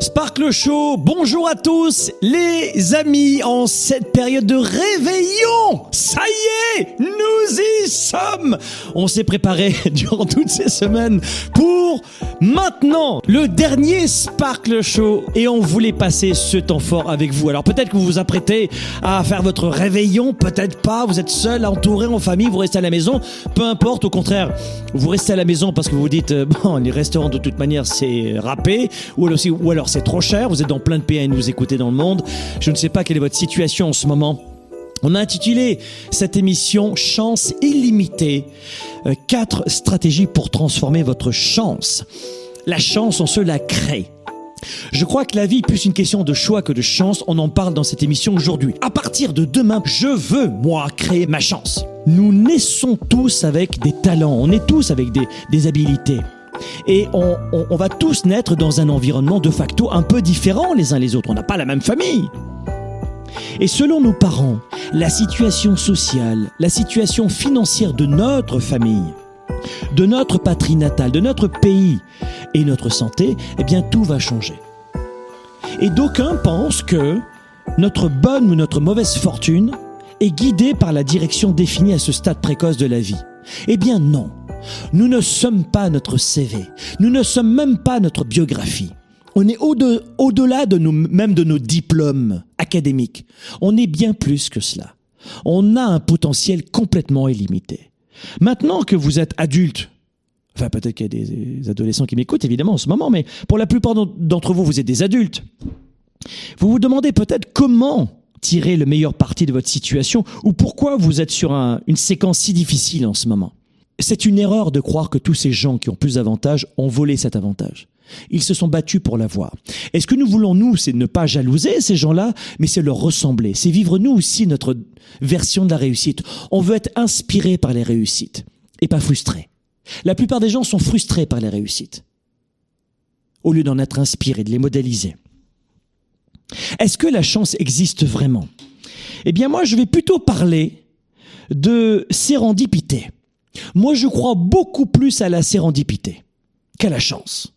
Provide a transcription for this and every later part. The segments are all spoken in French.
Sparkle Show, bonjour à tous les amis en cette période de réveillon. Ça y est, nous y sommes. On s'est préparé durant toutes ces semaines pour maintenant le dernier Sparkle Show et on voulait passer ce temps fort avec vous. Alors peut-être que vous vous apprêtez à faire votre réveillon, peut-être pas, vous êtes seul, entouré en famille, vous restez à la maison, peu importe, au contraire, vous restez à la maison parce que vous dites, euh, bon, les restaurants de toute manière c'est râpé, ou alors c'est trop cher, vous êtes dans plein de pays à nous écouter dans le monde. Je ne sais pas quelle est votre situation en ce moment. On a intitulé cette émission Chance illimitée. Euh, quatre stratégies pour transformer votre chance. La chance, on se la crée. Je crois que la vie est plus une question de choix que de chance. On en parle dans cette émission aujourd'hui. À partir de demain, je veux, moi, créer ma chance. Nous naissons tous avec des talents. On est tous avec des, des habilités. Et on, on, on va tous naître dans un environnement de facto un peu différent les uns les autres. On n'a pas la même famille. Et selon nos parents, la situation sociale, la situation financière de notre famille, de notre patrie natale, de notre pays et notre santé, eh bien tout va changer. Et d'aucuns pensent que notre bonne ou notre mauvaise fortune est guidée par la direction définie à ce stade précoce de la vie. Eh bien non. Nous ne sommes pas notre CV. Nous ne sommes même pas notre biographie. On est au-de- au-delà de nous, même de nos diplômes académiques. On est bien plus que cela. On a un potentiel complètement illimité. Maintenant que vous êtes adulte, enfin peut-être qu'il y a des adolescents qui m'écoutent évidemment en ce moment, mais pour la plupart d'en- d'entre vous, vous êtes des adultes. Vous vous demandez peut-être comment tirer le meilleur parti de votre situation ou pourquoi vous êtes sur un- une séquence si difficile en ce moment. C'est une erreur de croire que tous ces gens qui ont plus d'avantages ont volé cet avantage. Ils se sont battus pour l'avoir. Et ce que nous voulons, nous, c'est ne pas jalouser ces gens-là, mais c'est leur ressembler. C'est vivre, nous aussi, notre version de la réussite. On veut être inspiré par les réussites et pas frustré. La plupart des gens sont frustrés par les réussites, au lieu d'en être inspirés, de les modéliser. Est-ce que la chance existe vraiment? Eh bien, moi, je vais plutôt parler de sérendipité. Moi, je crois beaucoup plus à la sérendipité qu'à la chance.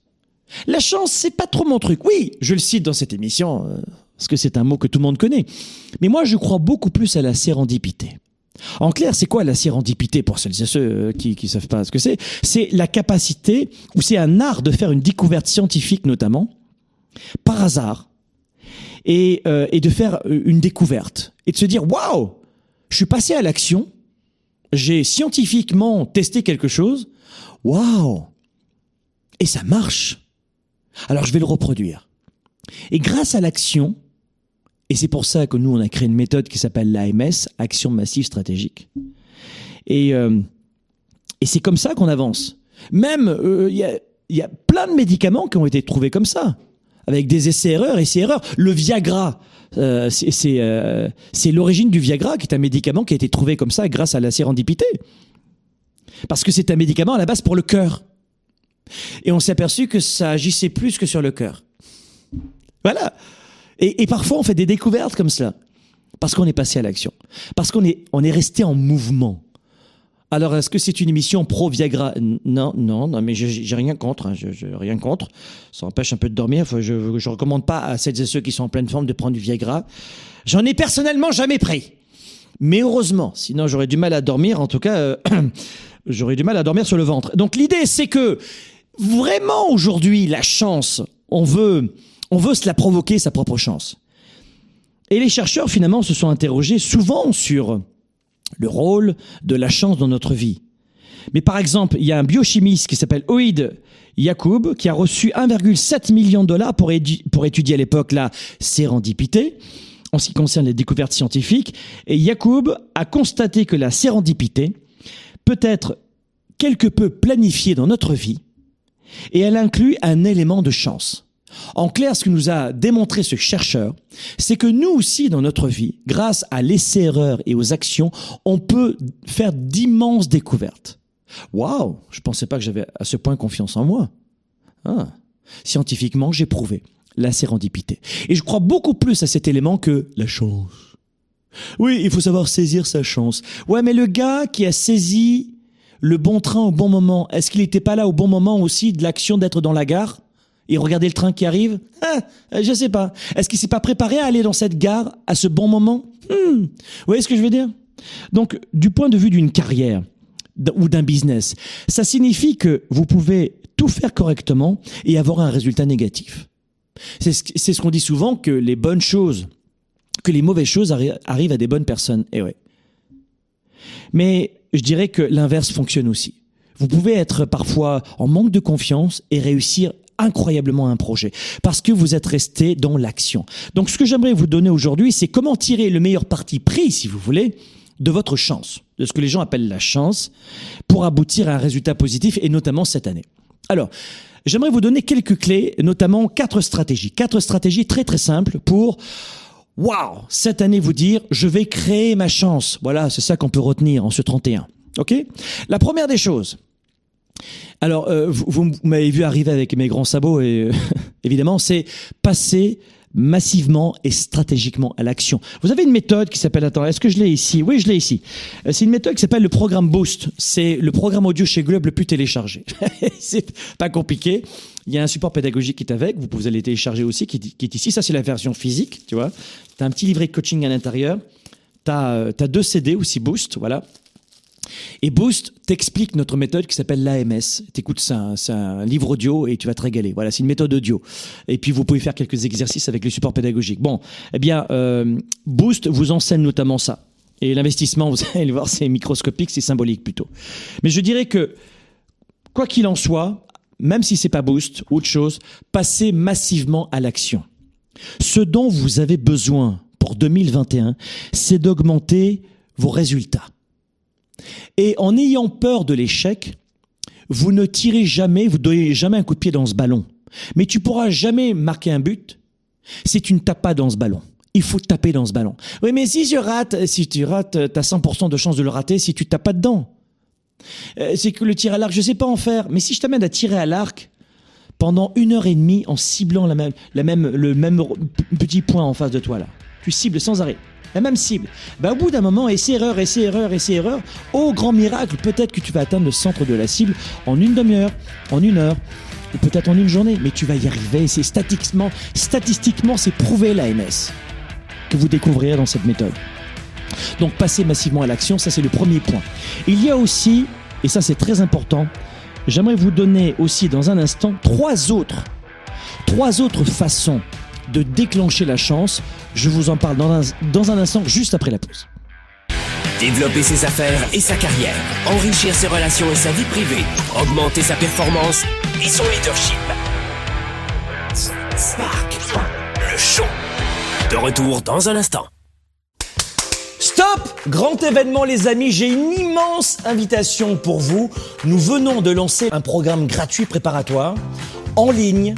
La chance, c'est pas trop mon truc. Oui, je le cite dans cette émission, euh, parce que c'est un mot que tout le monde connaît. Mais moi, je crois beaucoup plus à la sérendipité. En clair, c'est quoi la sérendipité pour celles et ceux euh, qui ne savent pas ce que c'est? C'est la capacité, ou c'est un art de faire une découverte scientifique notamment, par hasard, et, euh, et de faire une découverte, et de se dire, waouh, je suis passé à l'action, j'ai scientifiquement testé quelque chose, waouh, et ça marche. Alors je vais le reproduire. Et grâce à l'action, et c'est pour ça que nous on a créé une méthode qui s'appelle l'AMS, Action Massive Stratégique. Et, euh, et c'est comme ça qu'on avance. Même, euh, il y, a, y a plein de médicaments qui ont été trouvés comme ça, avec des essais-erreurs, essais-erreurs. Le Viagra, euh, c'est euh, l'origine du Viagra, qui est un médicament qui a été trouvé comme ça grâce à la sérendipité. Parce que c'est un médicament à la base pour le cœur. Et on s'est aperçu que ça agissait plus que sur le cœur. Voilà. Et, et parfois, on fait des découvertes comme cela. Parce qu'on est passé à l'action. Parce qu'on est, on est resté en mouvement. Alors, est-ce que c'est une émission pro-Viagra? Non, non, non, mais j'ai rien contre. Hein, je, je- rien contre. Ça empêche un peu de dormir. Enfin, je ne recommande pas à celles et ceux qui sont en pleine forme de prendre du Viagra. J'en ai personnellement jamais pris. Mais heureusement, sinon j'aurais du mal à dormir. En tout cas, euh, j'aurais du mal à dormir sur le ventre. Donc l'idée, c'est que vraiment aujourd'hui, la chance, on veut, on veut se la provoquer, sa propre chance. Et les chercheurs, finalement, se sont interrogés souvent sur le rôle de la chance dans notre vie. Mais par exemple, il y a un biochimiste qui s'appelle Oïd Yacoub qui a reçu 1,7 million de dollars pour, étudier à l'époque la sérendipité en ce qui concerne les découvertes scientifiques. Et Yacoub a constaté que la sérendipité peut être quelque peu planifiée dans notre vie et elle inclut un élément de chance. En clair, ce que nous a démontré ce chercheur, c'est que nous aussi, dans notre vie, grâce à l'essai-erreur et aux actions, on peut faire d'immenses découvertes. Waouh, je pensais pas que j'avais à ce point confiance en moi. Ah. Scientifiquement, j'ai prouvé la sérendipité. Et je crois beaucoup plus à cet élément que la chance. Oui, il faut savoir saisir sa chance. Ouais, mais le gars qui a saisi le bon train au bon moment, est-ce qu'il n'était pas là au bon moment aussi de l'action d'être dans la gare? Et regarder le train qui arrive ah, Je sais pas. Est-ce qu'il s'est pas préparé à aller dans cette gare à ce bon moment hmm. Vous voyez ce que je veux dire? Donc, du point de vue d'une carrière ou d'un business, ça signifie que vous pouvez tout faire correctement et avoir un résultat négatif. C'est ce qu'on dit souvent que les bonnes choses, que les mauvaises choses arrivent à des bonnes personnes. Eh ouais. Mais je dirais que l'inverse fonctionne aussi. Vous pouvez être parfois en manque de confiance et réussir incroyablement un projet parce que vous êtes resté dans l'action. Donc ce que j'aimerais vous donner aujourd'hui, c'est comment tirer le meilleur parti pris, si vous voulez, de votre chance, de ce que les gens appellent la chance, pour aboutir à un résultat positif et notamment cette année. Alors, j'aimerais vous donner quelques clés, notamment quatre stratégies, quatre stratégies très très simples pour Waouh, cette année vous dire je vais créer ma chance. Voilà, c'est ça qu'on peut retenir en ce 31. OK? La première des choses, alors, euh, vous, m'avez vu arriver avec mes grands sabots, et euh, évidemment, c'est passer massivement et stratégiquement à l'action. Vous avez une méthode qui s'appelle, attends, est-ce que je l'ai ici? Oui, je l'ai ici. Euh, c'est une méthode qui s'appelle le programme Boost. C'est le programme audio chez Globe le plus téléchargé. c'est pas compliqué. Il y a un support pédagogique qui est avec, vous pouvez aller télécharger aussi, qui, est ici. Ça, c'est la version physique, tu vois. Tu as un petit livret coaching à l'intérieur. Tu as, as, deux CD aussi Boost, voilà. Et Boost t'explique notre méthode qui s'appelle l'AMS. T'écoutes, c'est un, livre audio et tu vas te régaler. Voilà, c'est une méthode audio. Et puis vous pouvez faire quelques exercices avec le support pédagogique. Bon, eh bien, euh, Boost vous enseigne notamment ça. Et l'investissement, vous allez le voir, c'est microscopique, c'est symbolique plutôt. Mais je dirais que, quoi qu'il en soit, même si c'est pas Boost ou autre chose, passez massivement à l'action. Ce dont vous avez besoin pour 2021, c'est d'augmenter vos résultats. Et en ayant peur de l'échec, vous ne tirez jamais, vous donnez jamais un coup de pied dans ce ballon. Mais tu pourras jamais marquer un but si tu ne tapes pas dans ce ballon. Il faut taper dans ce ballon. Oui, mais si je rate, si tu rates, as 100% de chance de le rater si tu tapes pas dedans. Euh, c'est que le tir à l'arc, je sais pas en faire. Mais si je t'amène à tirer à l'arc pendant une heure et demie en ciblant le même petit point en face de toi là, tu cibles sans arrêt la même cible. Bah, au bout d'un moment, essai erreur, essai erreur, essai erreur, au grand miracle, peut-être que tu vas atteindre le centre de la cible en une demi-heure, en une heure, ou peut-être en une journée, mais tu vas y arriver. C'est statistiquement, statistiquement, c'est prouvé l'AMS que vous découvrirez dans cette méthode. Donc, passer massivement à l'action, ça c'est le premier point. Il y a aussi, et ça c'est très important, j'aimerais vous donner aussi dans un instant trois autres, trois autres façons de déclencher la chance. Je vous en parle dans un, dans un instant, juste après la pause. Développer ses affaires et sa carrière, enrichir ses relations et sa vie privée, augmenter sa performance et son leadership. Spark, le show. De retour dans un instant. Stop Grand événement les amis, j'ai une immense invitation pour vous. Nous venons de lancer un programme gratuit préparatoire en ligne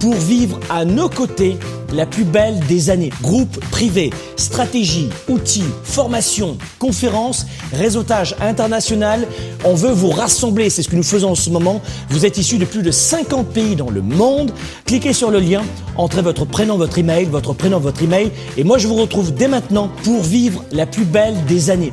pour vivre à nos côtés la plus belle des années. Groupe privé, stratégie, outils, formation, conférences, réseautage international. On veut vous rassembler, c'est ce que nous faisons en ce moment. Vous êtes issus de plus de 50 pays dans le monde. Cliquez sur le lien, entrez votre prénom, votre email, votre prénom, votre email. Et moi, je vous retrouve dès maintenant pour vivre la plus belle des années.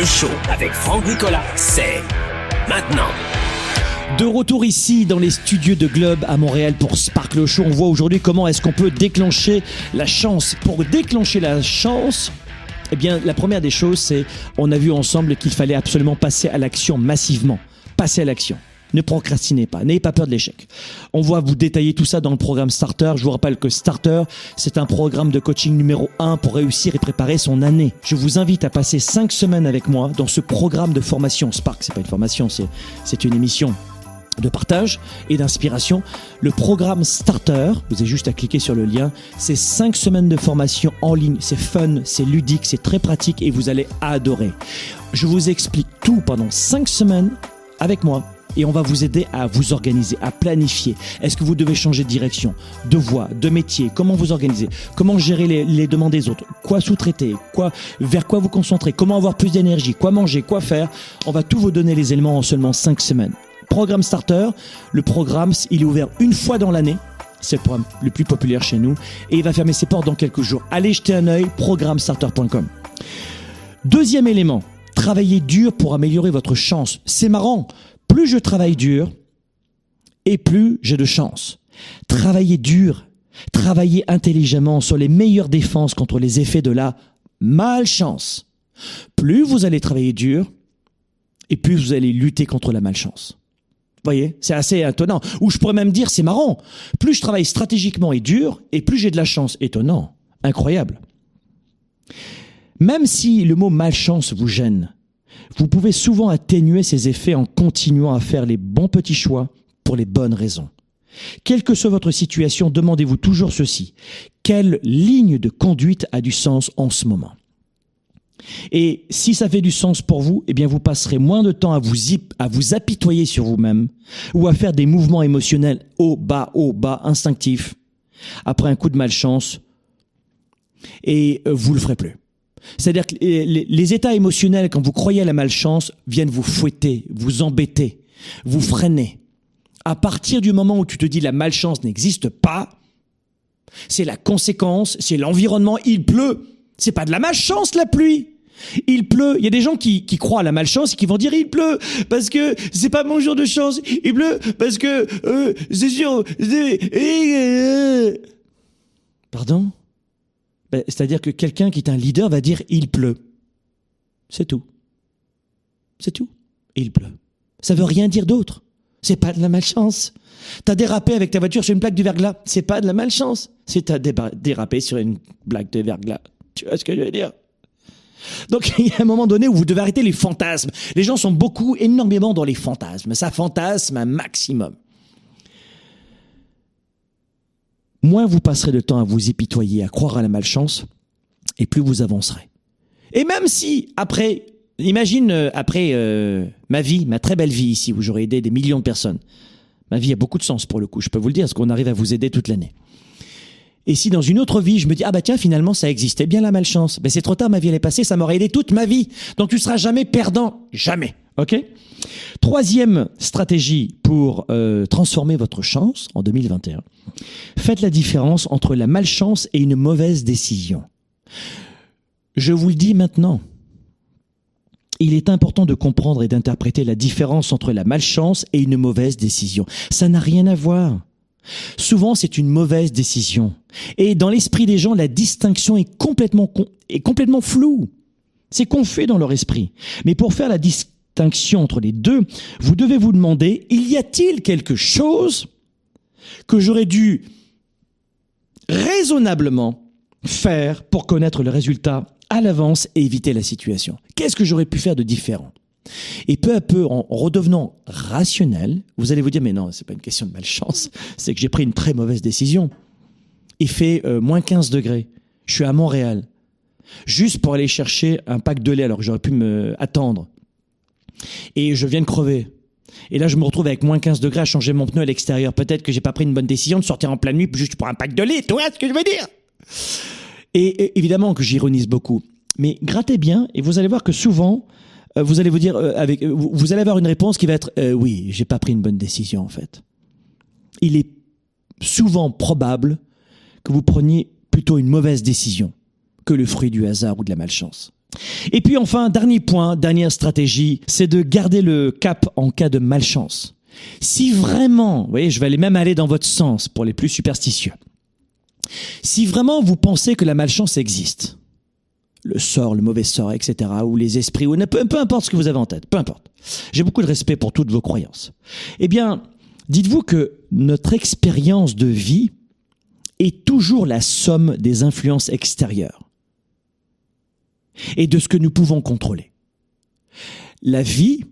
Le show avec Franck Nicolas, c'est maintenant. De retour ici dans les studios de Globe à Montréal pour Spark le Show, on voit aujourd'hui comment est-ce qu'on peut déclencher la chance. Pour déclencher la chance, eh bien, la première des choses, c'est on a vu ensemble qu'il fallait absolument passer à l'action massivement. Passer à l'action. Ne procrastinez pas, n'ayez pas peur de l'échec. On va vous détailler tout ça dans le programme Starter. Je vous rappelle que Starter, c'est un programme de coaching numéro 1 pour réussir et préparer son année. Je vous invite à passer 5 semaines avec moi dans ce programme de formation. Spark, c'est pas une formation, c'est une émission de partage et d'inspiration. Le programme Starter, vous avez juste à cliquer sur le lien, c'est 5 semaines de formation en ligne, c'est fun, c'est ludique, c'est très pratique et vous allez adorer. Je vous explique tout pendant 5 semaines avec moi et on va vous aider à vous organiser, à planifier. Est-ce que vous devez changer de direction, de voie, de métier? Comment vous organiser Comment gérer les, demandes des autres? Quoi sous-traiter? Quoi Vers quoi vous concentrer? Comment avoir plus d'énergie? Quoi manger? Quoi faire? On va tout vous donner les éléments en seulement 5 semaines. Programme Starter, le programme, il est ouvert une fois dans l'année. C'est le programme le plus populaire chez nous. Et il va fermer ses portes dans quelques jours. Allez jeter un œil, programmestarter.com. Deuxième élément, travaillez dur pour améliorer votre chance. C'est marrant plus je travaille dur, et plus j'ai de chance. Travaillez dur, travaillez intelligemment sur les meilleures défenses contre les effets de la malchance. Plus vous allez travailler dur, et plus vous allez lutter contre la malchance. Vous voyez, c'est assez étonnant. Ou je pourrais même dire, c'est marrant. Plus je travaille stratégiquement et dur, et plus j'ai de la chance. Étonnant. Incroyable. Même si le mot malchance vous gêne, vous pouvez souvent atténuer ces effets en continuant à faire les bons petits choix pour les bonnes raisons. Quelle que soit votre situation, demandez-vous toujours ceci. Quelle ligne de conduite a du sens en ce moment? Et si ça fait du sens pour vous, eh bien vous passerez moins de temps à vous, à vous apitoyer sur vous-même ou à faire des mouvements émotionnels haut, bas, haut, bas, instinctifs après un coup de malchance et euh, vous le ferez plus. C'est-à-dire que les, états émotionnels, quand vous croyez à la malchance, viennent vous fouetter, vous embêter, vous freiner. À partir du moment où tu te dis la malchance n'existe pas, c'est la conséquence, c'est l'environnement, il pleut. C'est pas de la malchance la pluie. Il pleut. Il y a des gens qui, croient à la malchance et qui vont dire il pleut parce que c'est pas mon jour de chance. Il pleut parce que euh, c'est sûr. Euh, Pardon? Ben, c'est-à-dire que quelqu'un qui est un leader va dire il pleut. C'est tout. C'est tout. Il pleut. Ça veut rien dire d'autre. C'est pas de la malchance. T'as dérapé avec ta voiture sur une plaque de verglas. C'est pas de la malchance. C'est t'as dérapé sur une plaque de verglas. Tu vois ce que je veux dire? Donc il y a un moment donné où vous devez arrêter les fantasmes. Les gens sont beaucoup, énormément dans les fantasmes. Ça fantasme un maximum. Moins vous passerez de temps à vous épitoyer, à croire à la malchance, et plus vous avancerez. Et même si, après, imagine, euh, après euh, ma vie, ma très belle vie ici, où j'aurais aidé des millions de personnes, ma vie a beaucoup de sens pour le coup, je peux vous le dire, parce qu'on arrive à vous aider toute l'année. Et si dans une autre vie, je me dis, ah bah tiens, finalement, ça existait bien la malchance, ben c'est trop tard, ma vie elle est passée, ça m'aurait aidé toute ma vie. Donc tu seras jamais perdant. Jamais. OK Troisième stratégie pour euh, transformer votre chance en 2021. Faites la différence entre la malchance et une mauvaise décision. Je vous le dis maintenant. Il est important de comprendre et d'interpréter la différence entre la malchance et une mauvaise décision. Ça n'a rien à voir. Souvent, c'est une mauvaise décision. Et dans l'esprit des gens, la distinction est complètement, est complètement floue. C'est confus dans leur esprit. Mais pour faire la, distinction entre les deux, vous devez vous demander, y a-t-il quelque chose que j'aurais dû raisonnablement faire pour connaître le résultat à l'avance et éviter la situation? Qu'est-ce que j'aurais pu faire de différent? Et peu à peu, en redevenant rationnel, vous allez vous dire, mais non, c'est pas une question de malchance, c'est que j'ai pris une très mauvaise décision. Il fait euh, moins 15 degrés. Je suis à Montréal. Juste pour aller chercher un pack de lait alors que j'aurais pu me attendre. Et je viens de crever. Et là, je me retrouve avec moins 15 degrés à changer mon pneu à l'extérieur. Peut-être que j'ai pas pris une bonne décision de sortir en pleine nuit juste pour un pack de lait. Tu vois ce que je veux dire? Et, évidemment que j'ironise beaucoup. Mais grattez bien et vous allez voir que souvent, euh, vous allez vous dire, euh, avec, vous allez avoir une réponse qui va être, euh, oui, j'ai pas pris une bonne décision en fait. Il est souvent probable que vous preniez plutôt une mauvaise décision que le fruit du hasard ou de la malchance. Et puis enfin, dernier point, dernière stratégie, c'est de garder le cap en cas de malchance. Si vraiment, vous voyez, je vais aller même aller dans votre sens pour les plus superstitieux. Si vraiment vous pensez que la malchance existe, le sort, le mauvais sort, etc., ou les esprits, ou peu, peu importe ce que vous avez en tête, peu importe. J'ai beaucoup de respect pour toutes vos croyances. Eh bien, dites-vous que notre expérience de vie est toujours la somme des influences extérieures et de ce que nous pouvons contrôler. La vie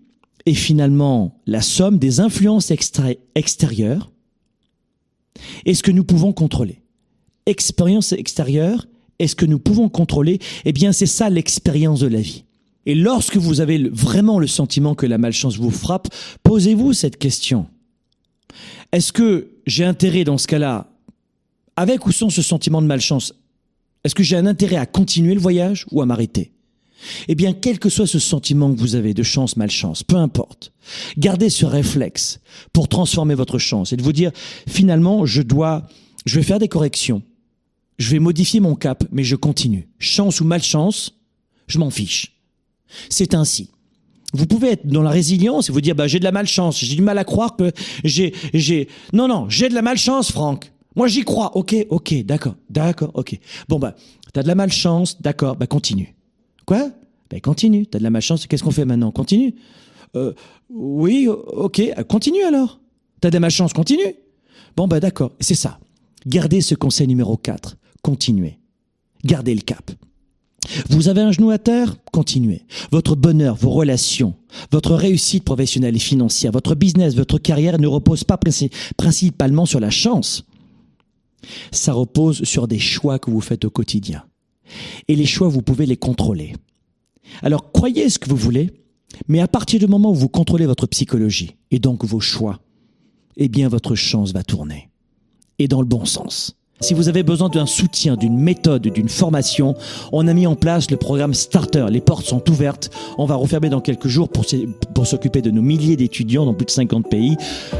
est finalement la somme des influences extérieures et ce que nous pouvons contrôler. Expérience extérieure est ce que nous pouvons contrôler, eh bien c'est ça l'expérience de la vie. Et lorsque vous avez vraiment le sentiment que la malchance vous frappe, posez-vous cette question. Est-ce que j'ai intérêt dans ce cas-là, avec ou sans ce sentiment de malchance, est-ce que j'ai un intérêt à continuer le voyage ou à m'arrêter? Eh bien, quel que soit ce sentiment que vous avez de chance, malchance, peu importe, gardez ce réflexe pour transformer votre chance et de vous dire, finalement, je dois, je vais faire des corrections je vais modifier mon cap, mais je continue. Chance ou malchance, je m'en fiche. C'est ainsi. Vous pouvez être dans la résilience et vous dire, bah, j'ai de la malchance, j'ai du mal à croire que j'ai, j'ai, non, non, j'ai de la malchance, Franck. Moi, j'y crois. Ok, ok, d'accord, d'accord, ok. Bon, bah, t'as de la malchance, d'accord, bah, continue. Quoi? Bah, continue. T'as de la malchance, qu'est-ce qu'on fait maintenant? Continue. Euh, oui, ok, continue alors. T'as de la malchance, continue. Bon, bah, d'accord, c'est ça. Gardez ce conseil numéro 4 continuez. Gardez le cap. Vous avez un genou à terre? Continuez. Votre bonheur, vos relations, votre réussite professionnelle et financière, votre business, votre carrière ne repose pas principalement sur la chance. Ça repose sur des choix que vous faites au quotidien. Et les choix, vous pouvez les contrôler. Alors croyez ce que vous voulez, mais à partir du moment où vous contrôlez votre psychologie et donc vos choix, eh bien votre chance va tourner. Et dans le bon sens. Si vous avez besoin d'un soutien, d'une méthode, d'une formation, on a mis en place le programme Starter. Les portes sont ouvertes. On va refermer dans quelques jours pour, s'occuper de nos milliers d'étudiants dans plus de 50 pays.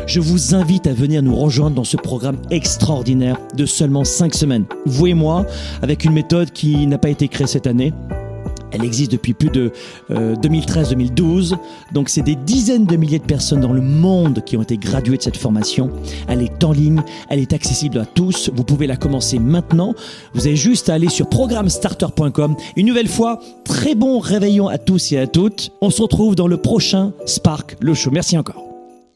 Je vous invite à venir nous rejoindre dans ce programme extraordinaire de seulement 5 semaines. Vous et moi, avec une méthode qui n'a pas été créée cette année, elle existe depuis plus de 2013-2012. Euh, Donc c'est des dizaines de milliers de personnes dans le monde qui ont été graduées de cette formation. Elle est en ligne, elle est accessible à tous. Vous pouvez la commencer maintenant. Vous avez juste à aller sur programmestarter.com. Une nouvelle fois, très bon réveillon à tous et à toutes. On se retrouve dans le prochain Spark, le show. Merci encore.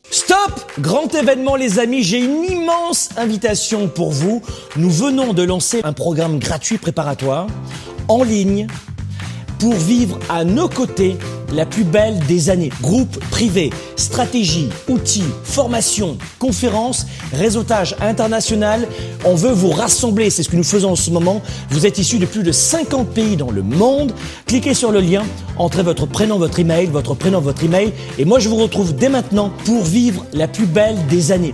Stop Grand événement les amis, j'ai une immense invitation pour vous. Nous venons de lancer un programme gratuit préparatoire en ligne pour vivre à nos côtés la plus belle des années. Groupe privé, stratégie, outils, formation, conférences, réseautage international. On veut vous rassembler, c'est ce que nous faisons en ce moment. Vous êtes issus de plus de 50 pays dans le monde. Cliquez sur le lien, entrez votre prénom, votre email, votre prénom, votre email. Et moi, je vous retrouve dès maintenant pour vivre la plus belle des années.